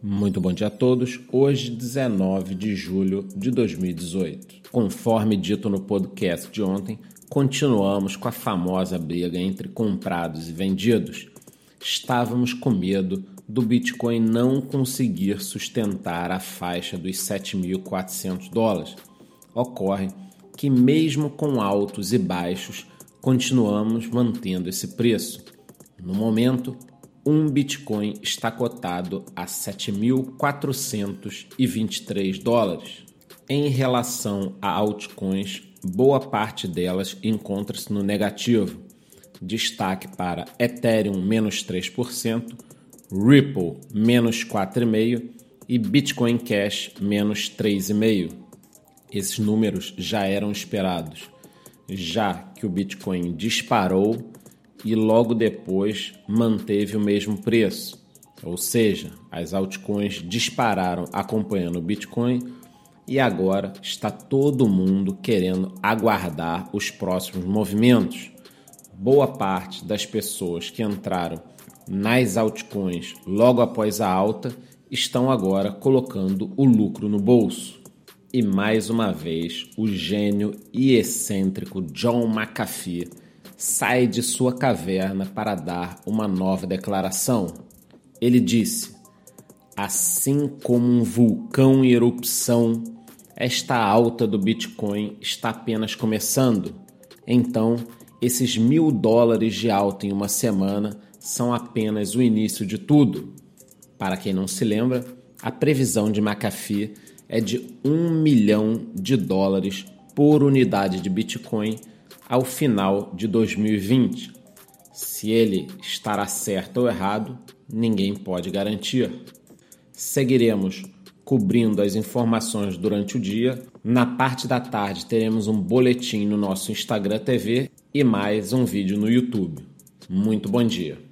Muito bom dia a todos. Hoje, 19 de julho de 2018. Conforme dito no podcast de ontem, continuamos com a famosa briga entre comprados e vendidos. Estávamos com medo do Bitcoin não conseguir sustentar a faixa dos 7.400 dólares. Ocorre que, mesmo com altos e baixos, continuamos mantendo esse preço. No momento, um Bitcoin está cotado a 7.423 dólares. Em relação a altcoins, boa parte delas encontra-se no negativo. Destaque para Ethereum menos 3%, Ripple menos 4,5% e Bitcoin Cash menos 3,5%. Esses números já eram esperados, já que o Bitcoin disparou e logo depois manteve o mesmo preço. Ou seja, as altcoins dispararam acompanhando o Bitcoin e agora está todo mundo querendo aguardar os próximos movimentos. Boa parte das pessoas que entraram nas altcoins logo após a alta estão agora colocando o lucro no bolso. E mais uma vez, o gênio e excêntrico John McAfee sai de sua caverna para dar uma nova declaração. Ele disse: Assim como um vulcão em erupção, esta alta do Bitcoin está apenas começando. Então, esses mil dólares de alta em uma semana são apenas o início de tudo. Para quem não se lembra, a previsão de McAfee é de um milhão de dólares por unidade de Bitcoin ao final de 2020. Se ele estará certo ou errado, ninguém pode garantir. Seguiremos cobrindo as informações durante o dia. Na parte da tarde teremos um boletim no nosso Instagram TV e mais um vídeo no YouTube. Muito bom dia.